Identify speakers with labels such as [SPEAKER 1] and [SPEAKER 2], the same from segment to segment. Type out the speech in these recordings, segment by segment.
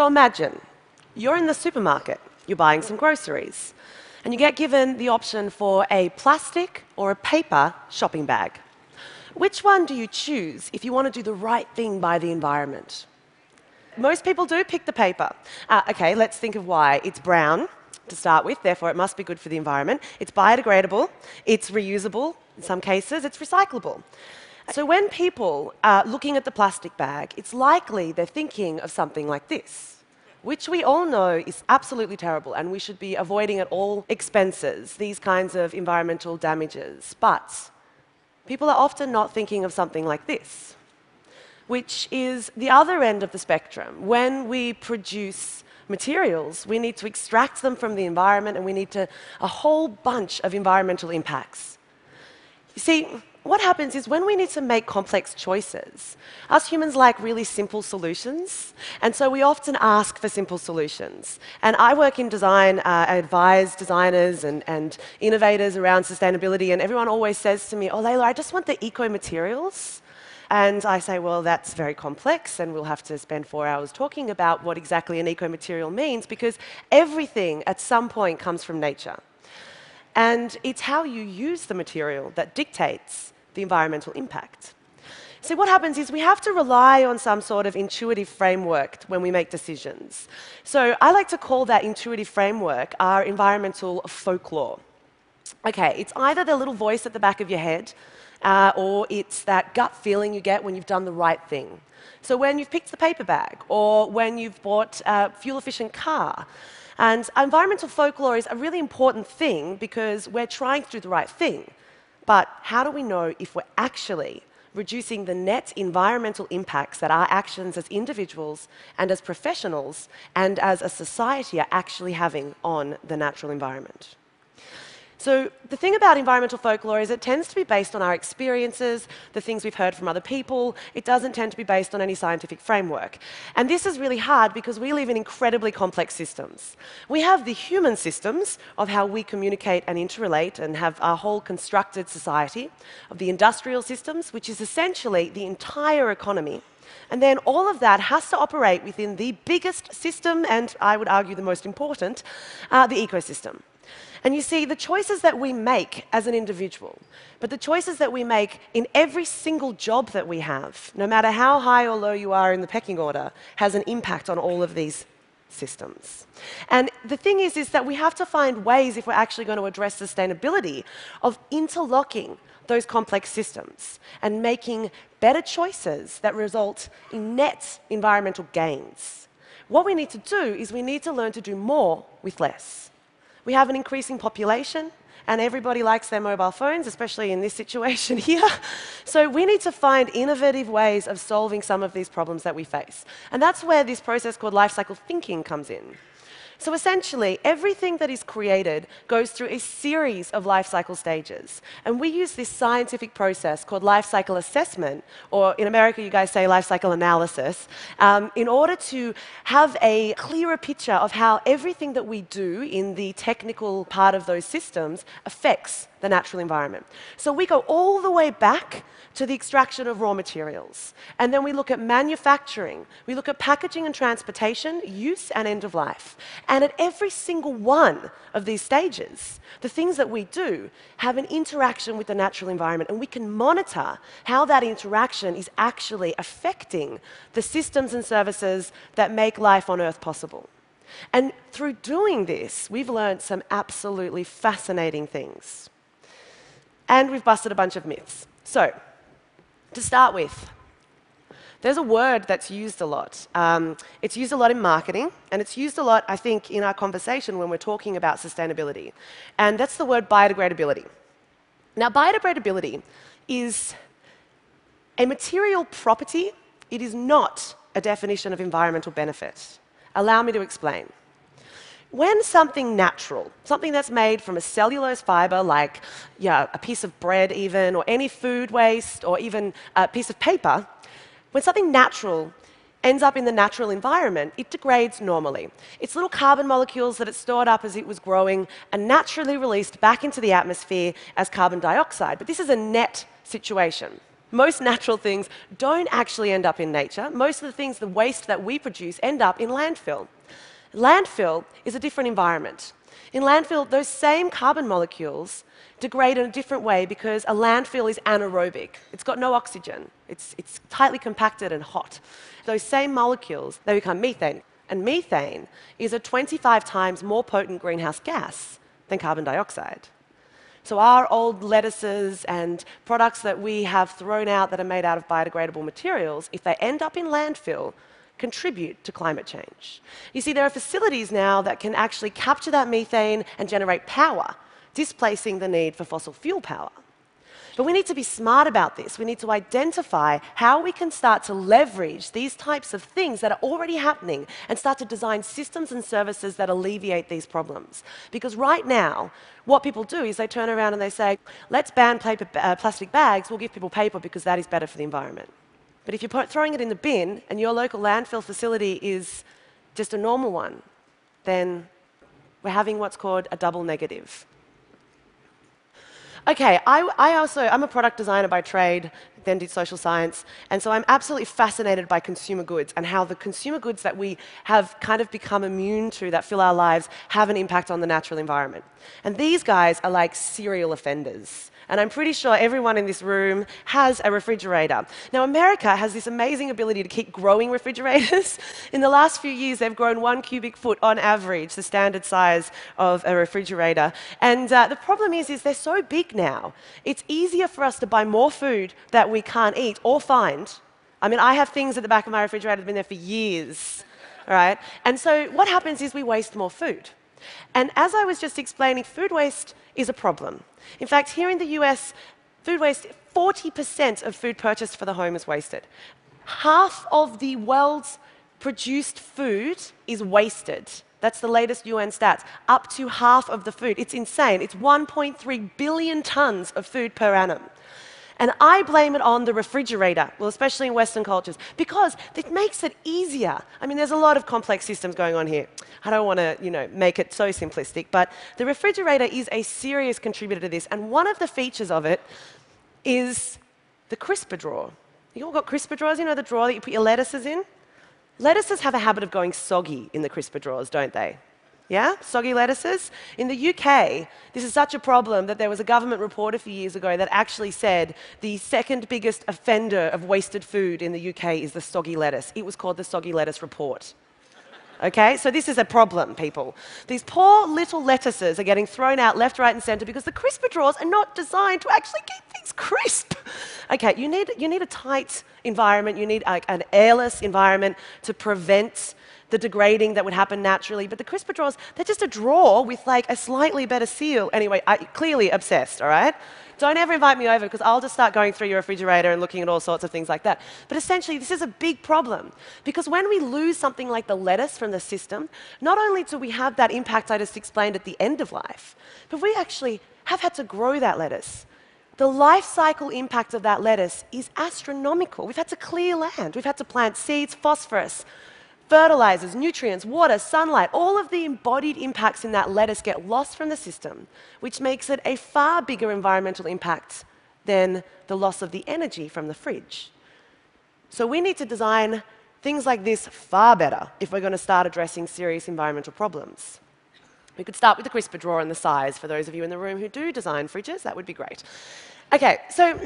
[SPEAKER 1] So imagine you're in the supermarket, you're buying some groceries, and you get given the option for a plastic or a paper shopping bag. Which one do you choose if you want to do the right thing by the environment? Most people do pick the paper. Uh, okay, let's think of why. It's brown to start with, therefore it must be good for the environment. It's biodegradable, it's reusable in some cases, it's recyclable. So when people are looking at the plastic bag, it's likely they're thinking of something like this which we all know is absolutely terrible and we should be avoiding at all expenses these kinds of environmental damages. But people are often not thinking of something like this, which is the other end of the spectrum. When we produce materials, we need to extract them from the environment and we need to a whole bunch of environmental impacts. You see, what happens is when we need to make complex choices, us humans like really simple solutions, and so we often ask for simple solutions. And I work in design, uh, I advise designers and, and innovators around sustainability, and everyone always says to me, Oh, Leyla, I just want the eco materials. And I say, well, that's very complex, and we'll have to spend four hours talking about what exactly an eco material means, because everything at some point comes from nature. And it's how you use the material that dictates the environmental impact. So, what happens is we have to rely on some sort of intuitive framework when we make decisions. So, I like to call that intuitive framework our environmental folklore. Okay, it's either the little voice at the back of your head, uh, or it's that gut feeling you get when you've done the right thing. So, when you've picked the paper bag, or when you've bought a fuel efficient car, and environmental folklore is a really important thing because we're trying to do the right thing. But how do we know if we're actually reducing the net environmental impacts that our actions as individuals and as professionals and as a society are actually having on the natural environment? So the thing about environmental folklore is it tends to be based on our experiences, the things we've heard from other people. It doesn't tend to be based on any scientific framework. And this is really hard because we live in incredibly complex systems. We have the human systems of how we communicate and interrelate and have our whole constructed society, of the industrial systems, which is essentially the entire economy. And then all of that has to operate within the biggest system, and I would argue the most important, uh, the ecosystem. And you see, the choices that we make as an individual, but the choices that we make in every single job that we have, no matter how high or low you are in the pecking order, has an impact on all of these systems. And the thing is, is that we have to find ways, if we're actually going to address sustainability, of interlocking those complex systems and making better choices that result in net environmental gains. What we need to do is we need to learn to do more with less. We have an increasing population, and everybody likes their mobile phones, especially in this situation here. So we need to find innovative ways of solving some of these problems that we face. And that's where this process called life cycle thinking comes in. So essentially, everything that is created goes through a series of life cycle stages. And we use this scientific process called life cycle assessment, or in America, you guys say life cycle analysis, um, in order to have a clearer picture of how everything that we do in the technical part of those systems affects the natural environment. So we go all the way back to the extraction of raw materials. And then we look at manufacturing, we look at packaging and transportation, use and end of life. And at every single one of these stages, the things that we do have an interaction with the natural environment, and we can monitor how that interaction is actually affecting the systems and services that make life on Earth possible. And through doing this, we've learned some absolutely fascinating things. And we've busted a bunch of myths. So, to start with, there's a word that's used a lot. Um, it's used a lot in marketing, and it's used a lot, I think, in our conversation when we're talking about sustainability. And that's the word biodegradability. Now, biodegradability is a material property, it is not a definition of environmental benefit. Allow me to explain. When something natural, something that's made from a cellulose fiber, like yeah, a piece of bread, even, or any food waste, or even a piece of paper, when something natural ends up in the natural environment, it degrades normally. Its little carbon molecules that it stored up as it was growing and naturally released back into the atmosphere as carbon dioxide. But this is a net situation. Most natural things don't actually end up in nature. Most of the things, the waste that we produce, end up in landfill. Landfill is a different environment. In landfill, those same carbon molecules degrade in a different way because a landfill is anaerobic. It's got no oxygen. It's, it's tightly compacted and hot. Those same molecules, they become methane. And methane is a 25 times more potent greenhouse gas than carbon dioxide. So our old lettuces and products that we have thrown out that are made out of biodegradable materials, if they end up in landfill, contribute to climate change. You see, there are facilities now that can actually capture that methane and generate power, displacing the need for fossil fuel power. But we need to be smart about this. We need to identify how we can start to leverage these types of things that are already happening and start to design systems and services that alleviate these problems. Because right now, what people do is they turn around and they say, let's ban paper, uh, plastic bags, we'll give people paper because that is better for the environment. But if you're throwing it in the bin and your local landfill facility is just a normal one, then we're having what's called a double negative. Okay, I, I, also, I'm a product designer by trade, then did social science, and so I'm absolutely fascinated by consumer goods and how the consumer goods that we have kind of become immune to that fill our lives have an impact on the natural environment. And these guys are like serial offenders and I'm pretty sure everyone in this room has a refrigerator. Now, America has this amazing ability to keep growing refrigerators. in the last few years, they've grown one cubic foot on average, the standard size of a refrigerator. And uh, the problem is, is they're so big now. It's easier for us to buy more food that we can't eat or find. I mean, I have things at the back of my refrigerator that have been there for years. All right? And so what happens is we waste more food. And as I was just explaining, food waste is a problem. In fact, here in the US, food waste, 40% of food purchased for the home is wasted. Half of the world's produced food is wasted. That's the latest UN stats. Up to half of the food. It's insane. It's 1.3 billion tons of food per annum. And I blame it on the refrigerator, well, especially in Western cultures, because it makes it easier. I mean, there's a lot of complex systems going on here. I don't want to, you know, make it so simplistic, but the refrigerator is a serious contributor to this. And one of the features of it is the crisper drawer. You all got crisper drawers, you know, the drawer that you put your lettuces in? Lettuces have a habit of going soggy in the crisper drawers, don't they? Yeah? Soggy lettuces. In the UK, this is such a problem that there was a government report a few years ago that actually said the second biggest offender of wasted food in the UK is the soggy lettuce. It was called the Soggy Lettuce Report. Okay, so this is a problem, people. These poor little lettuces are getting thrown out left, right, and centre because the crisper drawers are not designed to actually keep things crisp. Okay, you need, you need a tight environment, you need like, an airless environment to prevent the degrading that would happen naturally. But the crisper drawers, they're just a drawer with like a slightly better seal. Anyway, I, clearly obsessed, all right? Don't ever invite me over because I'll just start going through your refrigerator and looking at all sorts of things like that. But essentially, this is a big problem because when we lose something like the lettuce from the system, not only do we have that impact I just explained at the end of life, but we actually have had to grow that lettuce. The life cycle impact of that lettuce is astronomical. We've had to clear land, we've had to plant seeds, phosphorus, fertilizers, nutrients, water, sunlight, all of the embodied impacts in that lettuce get lost from the system, which makes it a far bigger environmental impact than the loss of the energy from the fridge. So we need to design things like this far better if we're going to start addressing serious environmental problems. We could start with the crisper drawer and the size. For those of you in the room who do design fridges, that would be great. Okay, so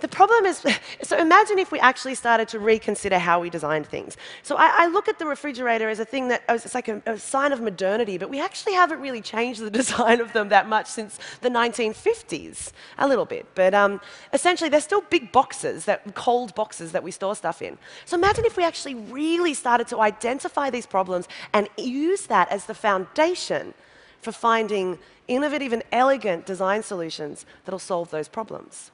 [SPEAKER 1] the problem is, so imagine if we actually started to reconsider how we designed things. So I, I look at the refrigerator as a thing that, it's like a, a, sign of modernity, but we actually haven't really changed the design of them that much since the 1950s, a little bit. But um, essentially, they're still big boxes, that cold boxes that we store stuff in. So imagine if we actually really started to identify these problems and use that as the foundation for finding innovative and elegant design solutions that'll solve those problems.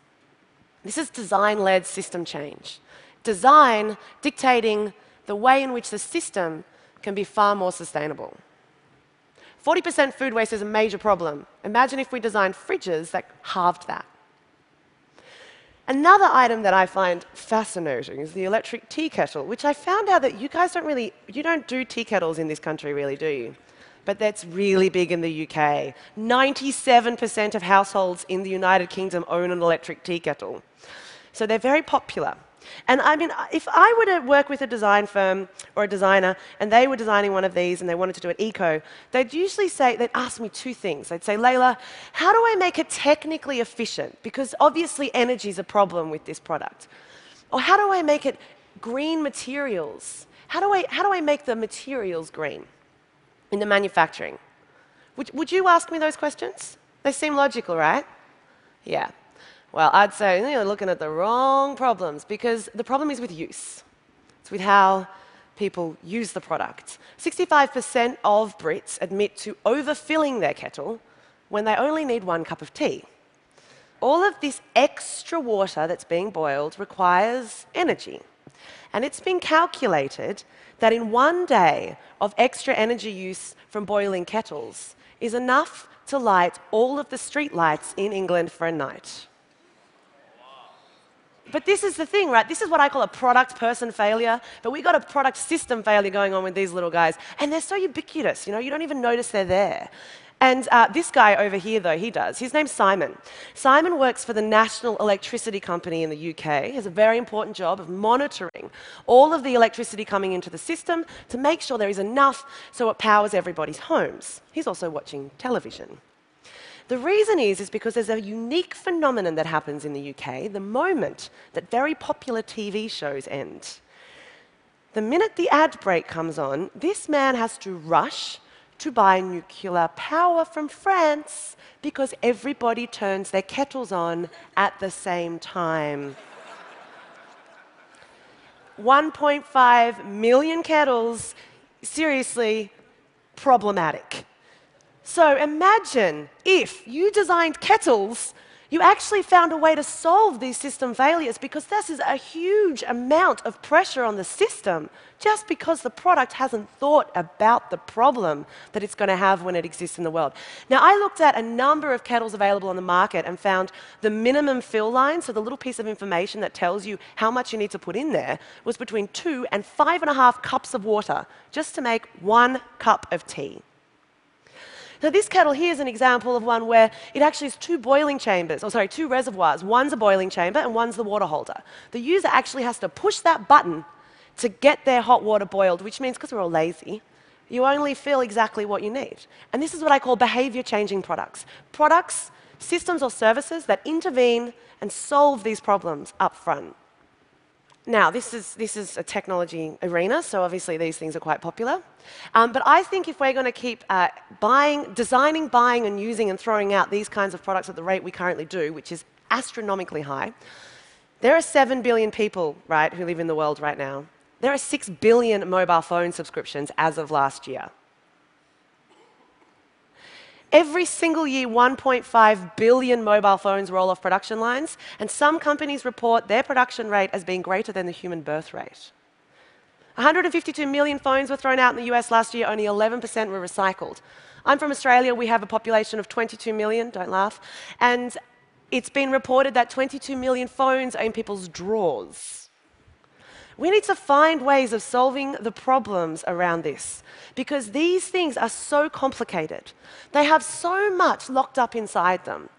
[SPEAKER 1] This is design led system change. Design dictating the way in which the system can be far more sustainable. 40% food waste is a major problem. Imagine if we designed fridges that halved that. Another item that I find fascinating is the electric tea kettle, which I found out that you guys don't really, you don't do tea kettles in this country, really, do you? But that's really big in the UK. 97% of households in the United Kingdom own an electric tea kettle. So they're very popular. And I mean, if I were to work with a design firm or a designer and they were designing one of these and they wanted to do an eco, they'd usually say, they'd ask me two things. They'd say, Leyla, how do I make it technically efficient? Because obviously energy is a problem with this product. Or how do I make it green materials? How do I, how do I make the materials green in the manufacturing? Would, would you ask me those questions? They seem logical, right? Yeah. Well, I'd say you're looking at the wrong problems because the problem is with use. It's with how people use the product. 65% of Brits admit to overfilling their kettle when they only need one cup of tea. All of this extra water that's being boiled requires energy. And it's been calculated that in one day of extra energy use from boiling kettles is enough to light all of the street lights in England for a night. But this is the thing, right? This is what I call a product person failure. But we've got a product system failure going on with these little guys. And they're so ubiquitous, you know, you don't even notice they're there. And uh, this guy over here, though, he does. His name's Simon. Simon works for the National Electricity Company in the UK. He has a very important job of monitoring all of the electricity coming into the system to make sure there is enough so it powers everybody's homes. He's also watching television. The reason is, is because there's a unique phenomenon that happens in the UK the moment that very popular TV shows end. The minute the ad break comes on, this man has to rush to buy nuclear power from France because everybody turns their kettles on at the same time. 1.5 million kettles, seriously problematic. So imagine if you designed kettles, you actually found a way to solve these system failures because this is a huge amount of pressure on the system just because the product hasn't thought about the problem that it's going to have when it exists in the world. Now, I looked at a number of kettles available on the market and found the minimum fill line, so the little piece of information that tells you how much you need to put in there, was between two and five and a half cups of water just to make one cup of tea. So this kettle here is an example of one where it actually has two boiling chambers, or sorry, two reservoirs. One's a boiling chamber and one's the water holder. The user actually has to push that button to get their hot water boiled, which means because we're all lazy, you only feel exactly what you need. And this is what I call behavior changing products. Products, systems or services that intervene and solve these problems up front. Now, this is, this is a technology arena, so obviously these things are quite popular. Um, but I think if we're going to keep uh, buying, designing, buying, and using and throwing out these kinds of products at the rate we currently do, which is astronomically high, there are 7 billion people, right, who live in the world right now. There are 6 billion mobile phone subscriptions as of last year. Every single year, 1.5 billion mobile phones roll off production lines, and some companies report their production rate as being greater than the human birth rate. 152 million phones were thrown out in the US last year, only 11% were recycled. I'm from Australia, we have a population of 22 million, don't laugh, and it's been reported that 22 million phones are in people's drawers. We need to find ways of solving the problems around this because these things are so complicated. They have so much locked up inside them.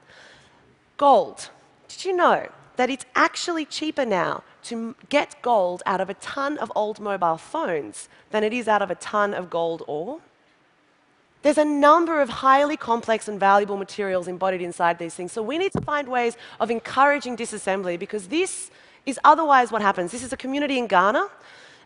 [SPEAKER 1] Gold. Did you know that it's actually cheaper now to get gold out of a ton of old mobile phones than it is out of a ton of gold ore? There's a number of highly complex and valuable materials embodied inside these things. So we need to find ways of encouraging disassembly because this is otherwise what happens. This is a community in Ghana,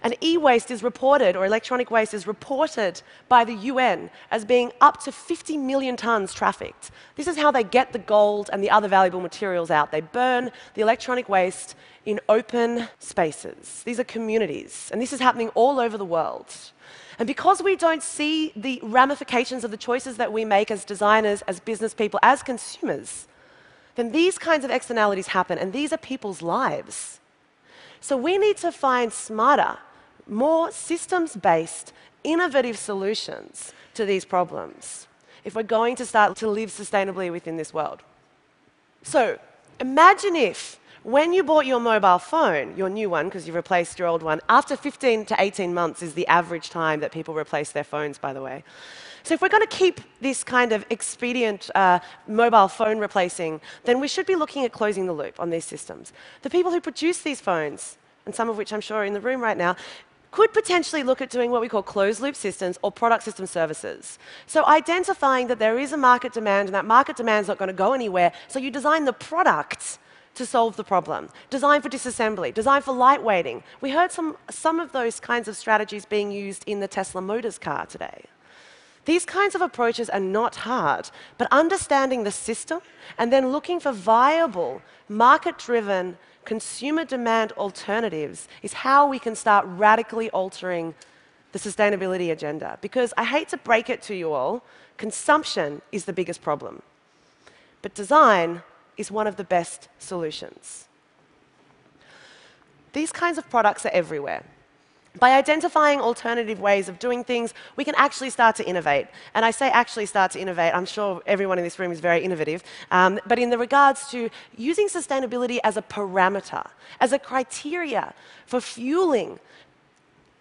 [SPEAKER 1] and e-waste is reported, or electronic waste is reported by the UN as being up to 50 million tons trafficked. This is how they get the gold and the other valuable materials out. They burn the electronic waste in open spaces. These are communities, and this is happening all over the world. And because we don't see the ramifications of the choices that we make as designers, as business people, as consumers, then these kinds of externalities happen, and these are people's lives. So we need to find smarter, more systems based, innovative solutions to these problems if we're going to start to live sustainably within this world. So imagine if when you bought your mobile phone, your new one, because you replaced your old one, after 15 to 18 months is the average time that people replace their phones, by the way. So if we're going to keep this kind of expedient uh, mobile phone replacing, then we should be looking at closing the loop on these systems. The people who produce these phones, and some of which I'm sure are in the room right now, could potentially look at doing what we call closed loop systems or product system services. So identifying that there is a market demand and that market demand is not going to go anywhere, so you design the product to solve the problem. Design for disassembly, design for lightweighting. We heard some, some of those kinds of strategies being used in the Tesla Motors car today. These kinds of approaches are not hard, but understanding the system and then looking for viable, market driven, consumer demand alternatives is how we can start radically altering the sustainability agenda. Because I hate to break it to you all, consumption is the biggest problem. But design is one of the best solutions. These kinds of products are everywhere. By identifying alternative ways of doing things, we can actually start to innovate. And I say actually start to innovate, I'm sure everyone in this room is very innovative, um, but in the regards to using sustainability as a parameter, as a criteria for fueling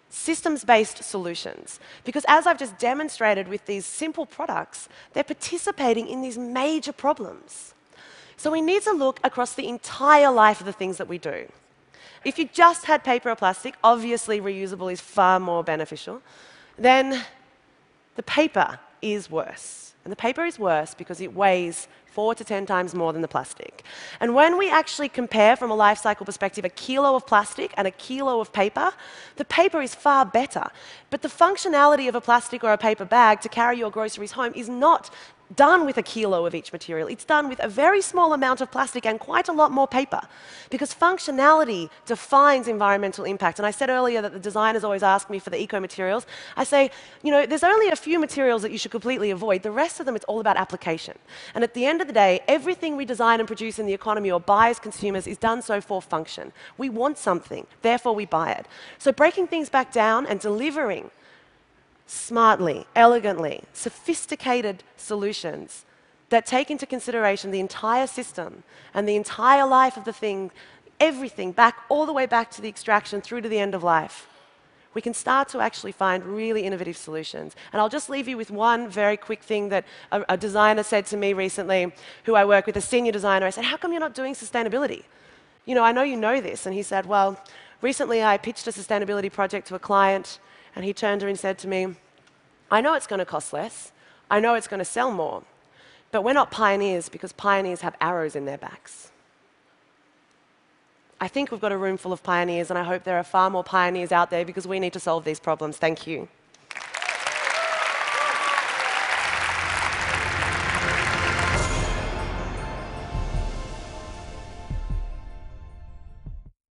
[SPEAKER 1] systems-based solutions. Because as I've just demonstrated with these simple products, they're participating in these major problems. So we need to look across the entire life of the things that we do. If you just had paper or plastic, obviously reusable is far more beneficial. Then the paper is worse. And the paper is worse because it weighs four to 10 times more than the plastic. And when we actually compare from a life cycle perspective a kilo of plastic and a kilo of paper, the paper is far better. But the functionality of a plastic or a paper bag to carry your groceries home is not done with a kilo of each material. It's done with a very small amount of plastic and quite a lot more paper. Because functionality defines environmental impact. And I said earlier that the designers always ask me for the eco materials. I say, you know, there's only a few materials that you should completely avoid. The rest of them, it's all about application. And at the end of the day, everything we design and produce in the economy or buy as consumers is done so for function. We want something, therefore we buy it. So breaking things back down and delivering smartly, elegantly, sophisticated solutions that take into consideration the entire system and the entire life of the thing, everything, back all the way back to the extraction through to the end of life. We can start to actually find really innovative solutions. And I'll just leave you with one very quick thing that a, a designer said to me recently, who I work with, a senior designer. I said, How come you're not doing sustainability? You know, I know you know this. And he said, Well, recently I pitched a sustainability project to a client and he turned to me and said to me, I know it's going to cost less. I know it's going to sell more. But we're not pioneers because pioneers have arrows in their backs. I think we've got a room full of pioneers, and I hope there are far more pioneers out there because we need to solve these problems. Thank you.